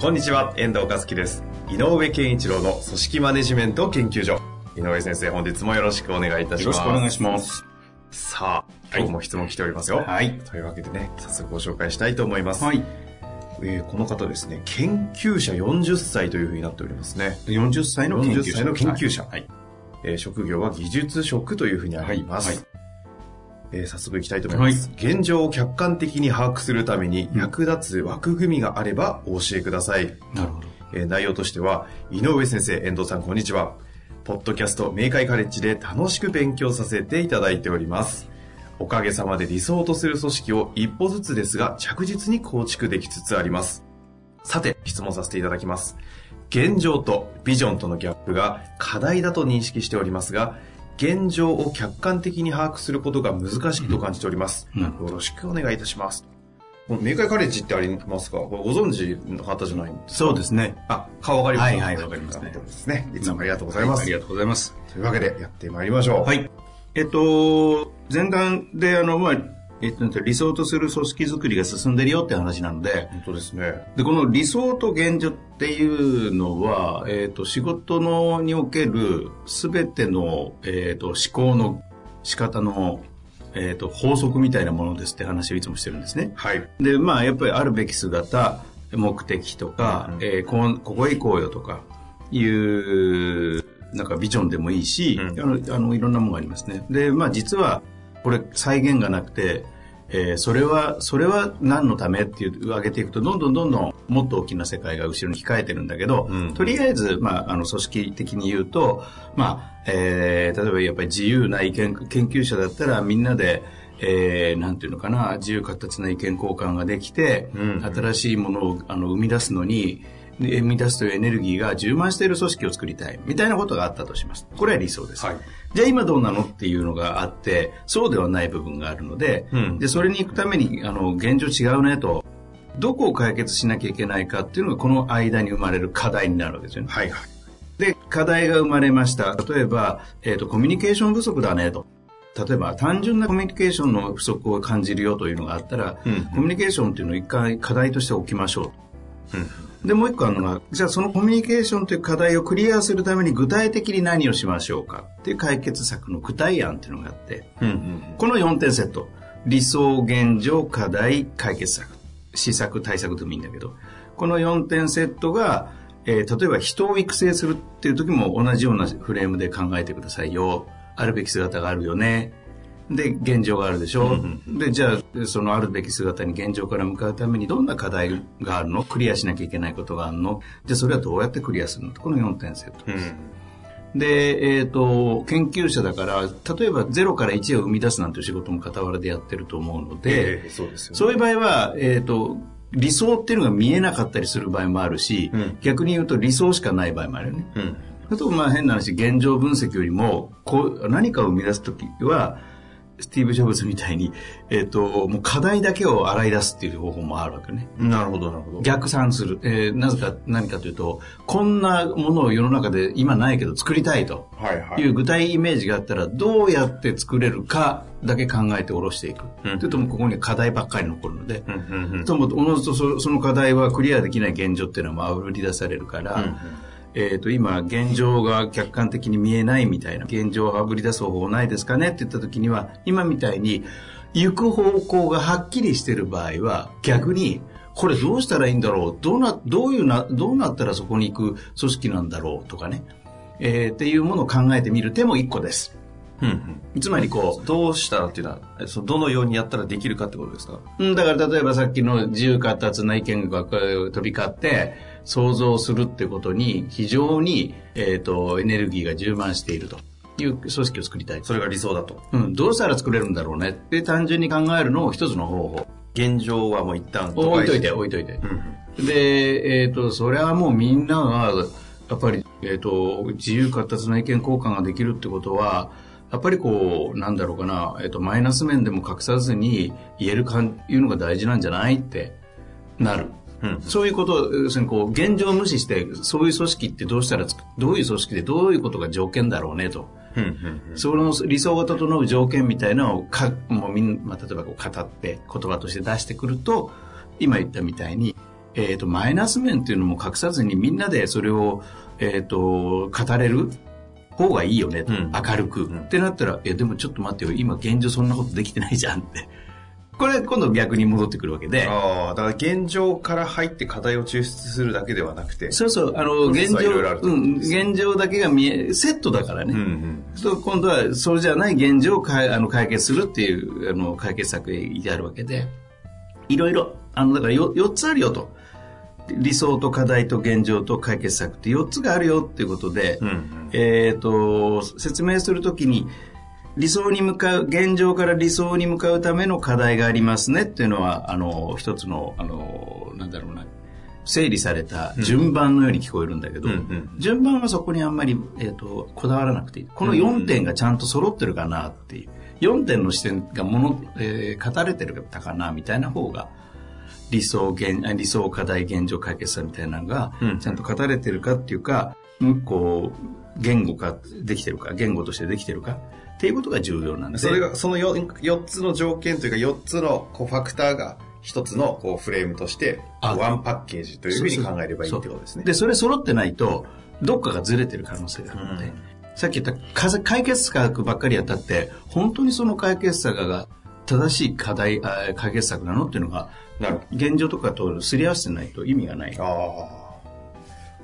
こんにちは、遠藤和樹です。井上健一郎の組織マネジメント研究所。井上先生、本日もよろしくお願いいたします。よろしくお願いします。さあ、今日も質問来ておりますよ。はい。というわけでね、早速ご紹介したいと思います。はい。えーこの方ですね、研究者40歳というふうになっておりますね。40歳の研究者。40歳の研究者はい。えー職業は技術職というふうにあります。はいはいえー早速いきたいと思います、現状を客観的に把握するために役立つ枠組みがあればお教えください。なるほど。えー内容としては、井上先生、遠藤さん、こんにちは。ポッドキャスト、明快カレッジで楽しく勉強させていただいております。おかげさまで理想とする組織を一歩ずつですが着実に構築できつつあります。さて、質問させていただきます。現状とビジョンとのギャップが課題だと認識しておりますが、現状を客観的に把握することが難しいと感じております。うんよろしくお願いいたします。この明快カレッジってありますか？ご存知の方じゃないんですか？そうですね。あ、顔わかりますはいはいわかりますねですね。いつもありがとうございます。ありがとうございます。というわけで、やってまいりましょう。は。い。えっと、前段で、あの、まあ、えっと、理想とする組織づくりが進んでるよって話なので、本当ですね。で、この理想と現状っていうのは、えっと、仕事のにおけるすべての、えっと、思考の仕方の、えっと、法則みたいなものですって話をいつもしてるんですね。はい。で、まあ、やっぱりあるべき姿、目的とか、うんえーこんここへ行こうよとか、いう、なんかビジョンでもいいし、うんあの、あの、いろんなものがありますね。で、まあ、実は、これ、再現がなくて、えーそれは、それは何のためっていう、上げていくと、どんどんどんどん、もっと大きな世界が後ろに控えてるんだけど、うん。とりあえず、まあ、あの、組織的に言うと、まあ、えー例えばやっぱり自由な意見、研究者だったらみんなで、えーなんていうのかな、自由形な意見交換ができて、うん。新しいものをあの生み出すのに、で生み出すというエネルギーが充満している組織を作りたい、みたいなことがあったとします。これは理想です。はい。じゃあ今どうなのっていうのがあって、そうではない部分があるので、うんで、それに行くために、あの、現状違うねと、どこを解決しなきゃいけないかっていうのがこの間に生まれる課題になるわけですよね。はいはい。で、課題が生まれました。例えば、えっ、と、コミュニケーション不足だねと。例えば、単純なコミュニケーションの不足を感じるよというのがあったら、うんコミュニケーションっていうのを一回課題として置きましょう。うん。で、もう一個あるのが、じゃあそのコミュニケーションという課題をクリアするために具体的に何をしましょうか？っていう解決策の具体案っていうのがあって、うんうん。この4点セット。理想、現状、課題、解決策。施策、対策でもいいんだけど、この4点セットが、えー例えば人を育成するっていう時も同じようなフレームで考えてくださいよ。あるべき姿があるよね。で、現状があるでしょ？で、じゃあ、そのあるべき姿に現状から向かうためにどんな課題があるの？クリアしなきゃいけないことがあるの？じゃあ、それはどうやってクリアするの？この4点セット。うん。で、えっ、と、研究者だから、例えば0から1を生み出すなんていう仕事も傍らでやってると思うので、えーそうですよね。そういう場合は、えっ、と、理想っていうのが見えなかったりする場合もあるし、うん逆に言うと理想しかない場合もあるよね。うん。あと、まあ変な話、現状分析よりも、こう、何かを生み出すときは、スティーブ・ジョブズみたいに、えっ、と、もう課題だけを洗い出すっていう方法もあるわけね。なるほど、なるほど。逆算する。えーなぜか、何かというと、こんなものを世の中で今ないけど作りたいと。はいはいい。う具体イメージがあったら、どうやって作れるかだけ考えて下ろしていく。うんというと、もうここには課題ばっかり残るので、うんうんうん。ともおのずとそその課題はクリアできない現状っていうのはあぶり出されるから、うんうんえっ、と、今、現状が客観的に見えないみたいな、現状をあぶり出す方法ないですかねって言った時には、今みたいに、行く方向がはっきりしてる場合は、逆に、これどうしたらいいんだろうどうな、どういうな、どうなったらそこに行く組織なんだろうとかね。えーっていうものを考えてみる手も一個です。うんつまりこうん。どうしたらっていうのは、えそのどのようにやったらできるかってことですか？う、うんだから例えばさっきの自由活発な意見が飛び交って、想像するってことに非常に、えっ、と、エネルギーが充満しているという組織を作りたい。それが理想だと。うん、どうしたら作れるんだろうねって単純に考えるのを一つの方法。現状はもう一旦置いといて、置いといて。で、えっ、と、それはもうみんなが、やっぱり、えっ、と、自由活発な意見交換ができるってことは、やっぱりこう、なんだろうかな、えっ、と、マイナス面でも隠さずに言えるか、いうのが大事なんじゃないってなる。うん。そういうこと、要するにこう、現状を無視して、そういう組織ってどうしたらどういう組織でどういうことが条件だろうねと。その理想が整う条件みたいなのをか、もうみんまあ、例えばこう語って言葉として出してくると、今言ったみたいに、えっ、と、マイナス面っていうのも隠さずにみんなでそれを、えっ、と、語れる方がいいよねと、うん。明るく、ん。ってなったら、いや、でもちょっと待ってよ、今現状そんなことできてないじゃんって。これ今度逆に戻ってくるわけで。ああ、だから現状から入って課題を抽出するだけではなくて。そうそう、あの、現状、うん、現状だけが見え、セットだからね。うんうん。今度はそれじゃない現状をかいあの解決するっていうあの解決策であるわけでいろいろあのだからよ4つあるよと理想と課題と現状と解決策って4つがあるよっていうことで、うんうんえっ、と説明するときに理想に向かう現状から理想に向かうための課題がありますね。っていうのはあの一つのあのなんだろうな。整理された順番のように聞こえるんだけど、うんうん。順番はそこにあんまり、えー、とこだわらなくていい。この4点がちゃんと揃ってるかなっていう。4点の視点がもの、えー語れてるかかなみたいな方が理想現あ理想課題現状解決策みたいなのがうん。ちゃんと語れてるかっていうか、うんこう言語化できてるか言語としてできてるかっていうことが重要なんでそれが、その 4, 4つの条件というか4つのこうファクターが一つのこうフレームとして、あワンパッケージというふうに考えればいいってことですね。で、それ揃ってないと、どっかがずれてる可能性があるので、うんさっき言ったか解決策ばっかりやったって、本当にその解決策が正しい課題、あ解決策なのっていうのが、現状とかとすり合わせてないと意味がない。ど。あ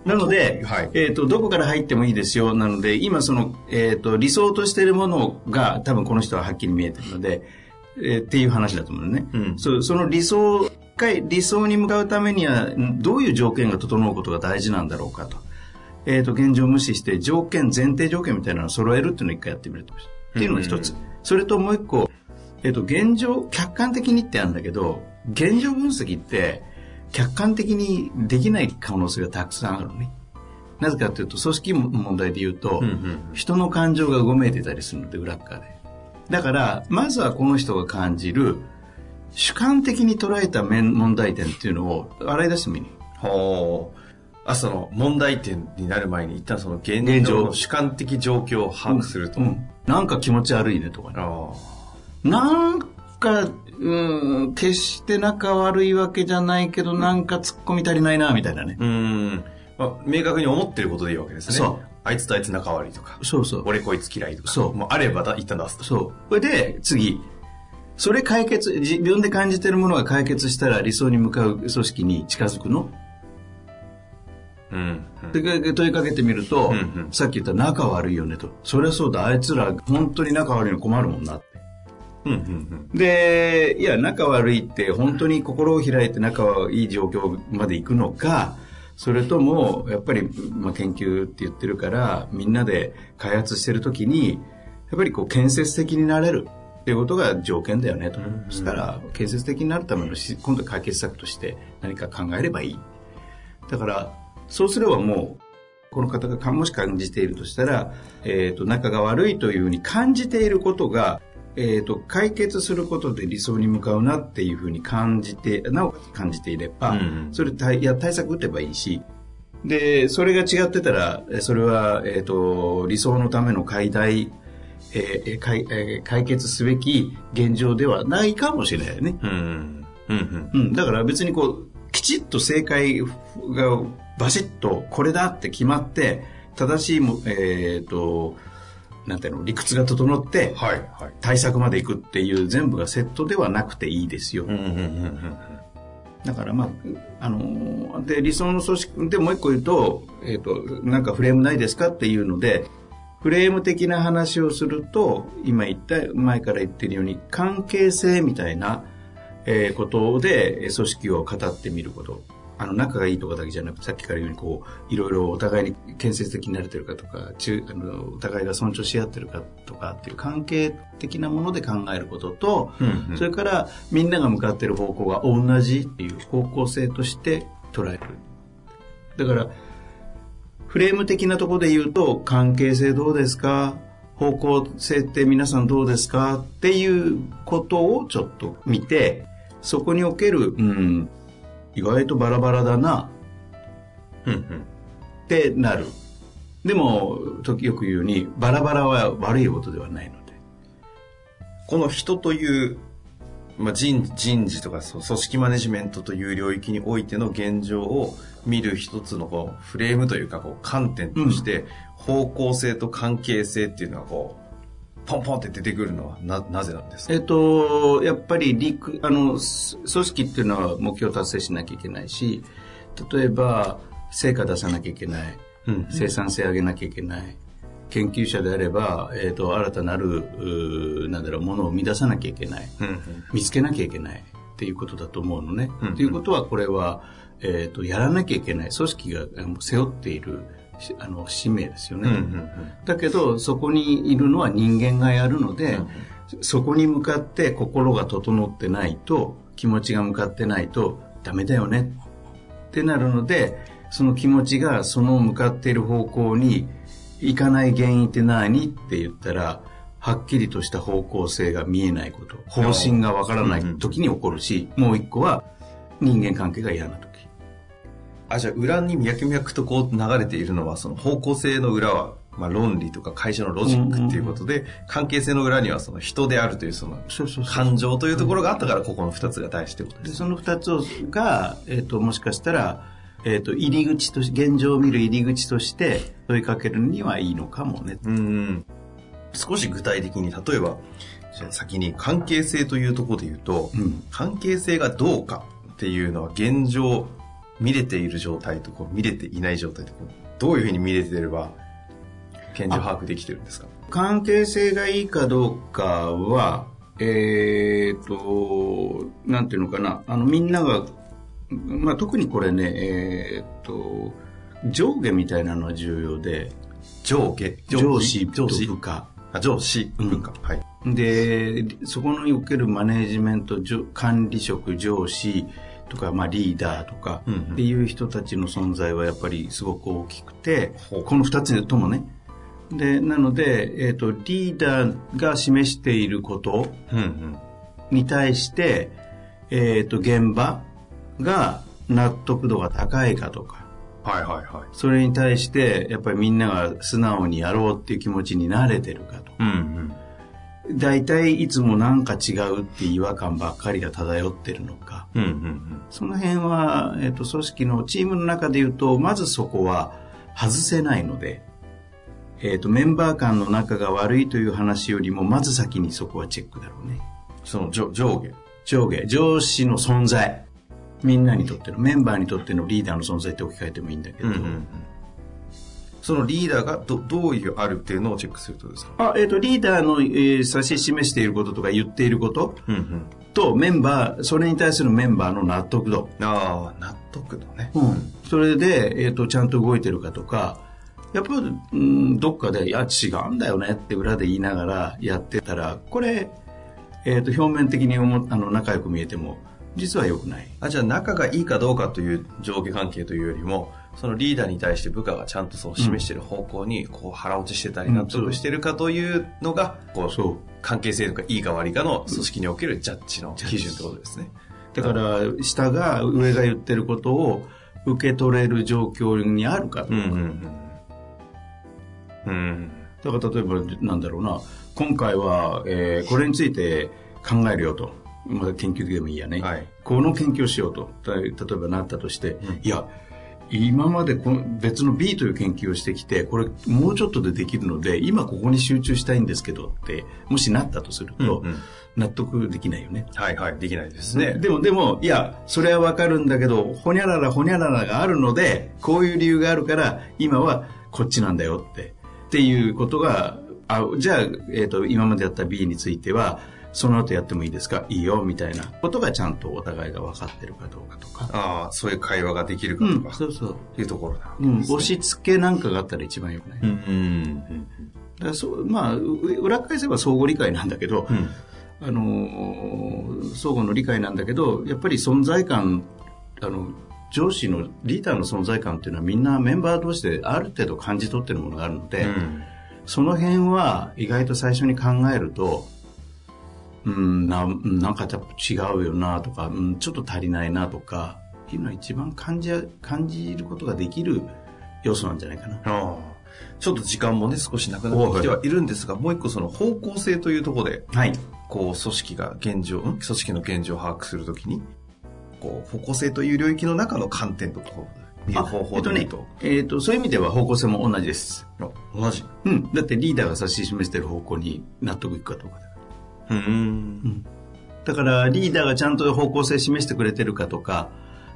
なので、はいえっ、と、どこから入ってもいいですよ。なので、今その、えっ、と、理想としているものが多分この人ははっきり見えてるので、えーっていう話だと思うのね。うんそうその理想か理想に向かうためにはんどういう条件が整うことが大事なんだろうかと。えっ、と、現状を無視して条件、前提条件みたいなのを揃えるっていうのを一回やってみると。っていうのが一つ。それともう一個、えっ、と、現状、客観的にってあるんだけど、現状分析って、客観的にできない可能性がたくさんあるのね。なぜかというと、組織問題で言うと、うんうん人の感情がうごめいてたりするので、裏っ側で。だから、まずはこの人が感じる、主観的に捉えた面問題点っていうのを洗い出してみる。ほう。あ、その問題点になる前に一旦その現現状主観的状況を把握すると。うんなんか気持ち悪いねとかね。あなんか、うん、決して仲悪いわけじゃないけど、なんか突っ込み足りないな、みたいなねあ。。うん。まあ、明確に思ってることでいいわけですね。そうあいつとあいつ仲悪いとか。そうそう。俺こいつ嫌いとか。そうもうあればだ一旦出すと。そう。それで、次。それ解決、自分で感じてるものが解決したら理想に向かう組織に近づくの？うん。で問いかけてみると、うんうんさっき言った仲悪いよねと。そりゃそうだ、あいつら本当に仲悪いの困るもんなって。うん。うん。で、いや、仲悪いって本当に心を開いて仲はいい状況まで行くのか、それとも、やっぱり、まあ、研究って言ってるから、みんなで開発してるときに、やっぱりこう、建設的になれるっていうことが条件だよねと。そしたら、建設的になるためのし、今度解決策として何か考えればいい。だから、そうすればもう、この方がかもし感じているとしたら、えっ、と、仲が悪いというふうに感じていることが、えっ、と、解決することで理想に向かうなっていうふうに感じて、なおかつ感じていれば、うんうんそれ対いや対策打てばいいし、で、それが違ってたら、えそれは、えっ、と、理想のための解題、えー解えー解決すべき現状ではないかもしれないよね。うん。うん。うん、だから別にこう、きちっと正解がバシッとこれだって決まって、正しいも、えっ、と、なんていうの、理屈が整って、はい。はい。対策までいくっていう全部がセットではなくていいですよ。うん。うん。うん。だからまあ、あのーで、理想の組織、でもう一個言うと、えっ、と、なんかフレームないですかっていうので、フレーム的な話をすると、今言った、前から言ってるように、関係性みたいな、えーことで、えー組織を語ってみること。あの仲がいいとかだけじゃなくてさっきから言うようにこういろいろお互いに建設的になれてるかとか中あのお互いが尊重し合ってるかとかっていう関係的なもので考えることと、うんうん。それからみんなが向かってる方向が同じっていう方向性として捉える。だからフレーム的なところで言うと関係性どうですか？方向性って皆さんどうですか？っていうことをちょっと見てそこにおける、うん、意外とバラバラだな。うんうん。ってなる。でも時よく言うようにバラバラは悪いことではないので。この人という、まあ、人人事とか組織マネジメントという領域においての現状を見る一つのこうフレームというかこう観点として、方向性と関係性っていうのはこうポンポンって出てくるのはななぜなんですか？えっと、やっぱりリクあのす組織っていうのは目標達成しなきゃいけないし例えば成果出さなきゃいけない、うん生産性上げなきゃいけない研究者であれば、えっと新たなるなんだろうものを生み出さなきゃいけないうんうん。見つけなきゃいけないっていうことだと思うのね。うんということはこれは、えっとやらなきゃいけない。組織が背負っているしあの使命ですよね。うんうんだけどそこにいるのは人間がやるので、そこに向かって心が整ってないと気持ちが向かってないとダメだよねってなるのでその気持ちがその向かっている方向に行かない原因って何って言ったらはっきりとした方向性が見えないこと方針がわからない時に起こるし、もう一個は人間関係が嫌な時あじゃあ裏に脈々とこう流れているのはその方向性の裏は、まあ、論理とか会社のロジックっていうことで、関係性の裏にはその人であるというその感情というところがあったからここの2つが大事ってことでですその2つをが、えっともしかしたら、えっと入り口とし現状を見る入り口として問いかけるにはいいのかもね。うん。少し具体的に例えばじゃあ先に関係性というところで言うと、うん。関係性がどうかっていうのは現状見れている状態とこう見れていない状態とこうどういうふうに見れてれば現状把握できてるんですか？関係性がいいかどうかは、えっと、なんていうのかな、あのみんなが、まあ、特にこれね、えっと、上下みたいなのは重要で、上下？上司？と上司？部下？あ上司？部下、はい。でそこにおけるマネジメント上管理職上司とか、まあ、リーダーとかっていう人たちの存在はやっぱりすごく大きくて、ほう。この2つともね。でなので、えー、とリーダーが示していることうんうん。に対して、えー、と現場が納得度が高いかとか。はいはいはい。それに対してやっぱりみんなが素直にやろうっていう気持ちになれてるかと。うんうん大体いつもなんか違うって違和感ばっかりが漂ってるのか。うんうんうん。その辺は、えっと組織のチームの中で言うとまずそこは外せないので、えっとメンバー間の仲が悪いという話よりもまず先にそこはチェックだろうね。その上上下？上下。上司の存在。みんなにとってのメンバーにとってのリーダーの存在って置き換えてもいいんだけど、そのリーダーがどどういうあるっていうのをチェックするとですか？あえっとリーダーの、えー指し示していることとか言っていることうんうん。とメンバーそれに対するメンバーの納得度。ああ納得度ね。うん、それで、えー、とちゃんと動いてるかとかやっぱり、うん、どっかで「いや違うんだよね」って裏で言いながらやってたらこれ、えー、と表面的に思あの仲良く見えても実は良くない。あじゃあ仲がいいかどうかという上下関係というよりもそのリーダーに対して部下がちゃんとそう示している方向にこう腹落ちしてたりうん納得してるかというのがこう関係性とかいいか悪いかの組織におけるジャッジの基準ってことですね。だから下が上が言ってることを受け取れる状況にあるかとか、うんうんうん。うん。だから例えばなんだろうな。今回は、えーこれについて考えるよと、まあ、研究でもいいやね、はい。この研究をしようと。た例えばなったとして、いや今までこの別の B という研究をしてきてこれもうちょっとでできるので今ここに集中したいんですけどってもしなったとすると、うんうん納得できないよね。はいはい、できないですね。でも、でも、いや、それはわかるんだけど、ほにゃららほにゃららがあるので、こういう理由があるから、今はこっちなんだよって、っていうことが、あじゃあ、えっ、と、今までやった B については、その後やってもいいですか？いいよ、みたいなことがちゃんとお互いが分かってるかどうかとか。ああ、そういう会話ができるかとか、そうそう。いうところだ、うん、押し付けなんかがあったら一番よくない。うん。うん。だからそう、まあ、う裏返せば相互理解なんだけど、うん。あのー相互の理解なんだけど、やっぱり存在感、あの、上司のリーダーの存在感っていうのはみんなメンバー同士である程度感じ取ってるものがあるので、うんその辺は意外と最初に考えると、うん、ななんかやっぱ違うよなとか、うん、ちょっと足りないなとか、っていうのは一番感じ、感じることができる要素なんじゃないかな。ああちょっと時間もね、少しなくなってきてはいるんですが、もう一個その方向性というところで、はい。こう、組織が現状、ん？組織の現状を把握するときに、こう、方向性という領域の中の観点とこう、見る方法で見ると？えっとね、えっと、そういう意味では方向性も同じです。あ同じ。うん。だってリーダーが指し示してる方向に納得いくかどうかだから。うん。だから、リーダーがちゃんと方向性示してくれてるかとか、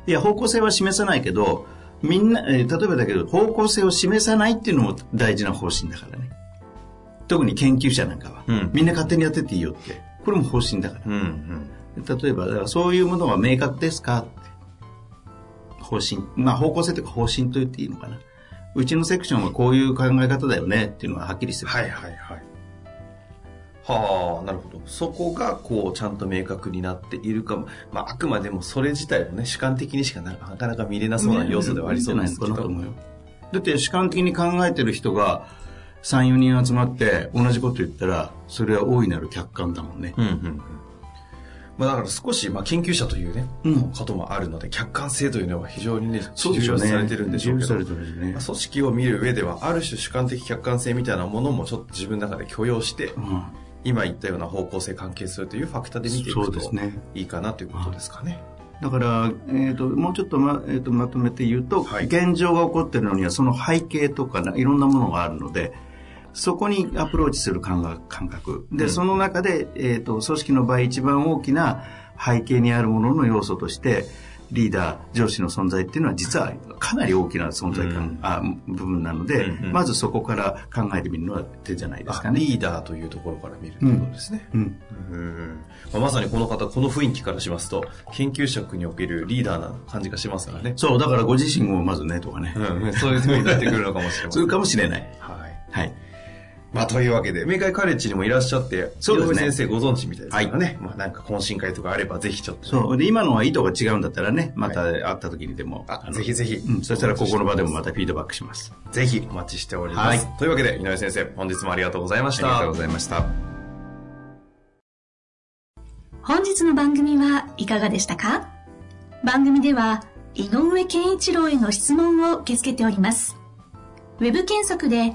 いや、方向性は示さないけど、みんな、えー例えばだけど、方向性を示さないっていうのも大事な方針だからね。特に研究者なんかは、うんみんな勝手にやってっていいよって。これも方針だから。うん。うん。例えば、だからそういうものは明確ですか？って。方針。まあ、方向性というか方針と言っていいのかな。うちのセクションはこういう考え方だよねっていうのがはっきりする。はいはいはい。はあ、なるほど。そこが、こう、ちゃんと明確になっているかも。まあ、あくまでもそれ自体もね、主観的にしかななかなか見れなそうな要素ではありそうですけど。だって主観的に考えてる人が3、4人集まって同じこと言ったら、それは大いなる客観だもんね。うんうんうん。まあ、だから少し、まあ、研究者というね、うんこともあるので、客観性というのは非常にね。重要視されてるんでしょうけど。ねまあ。組織を見る上では、ある種主観的客観性みたいなものもちょっと自分の中で許容して、うん今言ったような方向性関係するというファクターで見ていそくと。いいかなということですかね。だから、えー、ともうちょっとま,、えー、とまとめて言うと、はい現状が起こってるのにはその背景とかないろんなものがあるのでそこにアプローチする感覚感覚で、うんその中で、えー、と組織の場合一番大きな背景にあるものの要素としてリーダー上司の存在っていうのは実はかなり大きな存在感、うんあ部分なので、うんうんまずそこから考えてみるのは手じゃないですあかね。リーダーというところから見るということですね。うんうんまあまさにこの方、この雰囲気からしますと、研究職におけるリーダーな感じがしますからね。そう、だからご自身をまずねとかね。うん、そういう風になってくるのかもしれません。そうかもしれない。まあ、というわけで、明海カレッジにもいらっしゃって、そうですね井上先生ご存知みたいですからね。まあ、なんか懇親会とかあれば、ぜひちょっとね、そう。で、今のは意図が違うんだったらね、また会った時にでも。あのぜひぜひうん。そしたらここの場でもまたフィードバックします。ぜひお待ちしております。はいというわけで、井上先生、本日もありがとうございました。ありがとうございました。本日の番組はいかがでしたか？番組では井上健一郎への質問を受け付けております。ウェブ検索で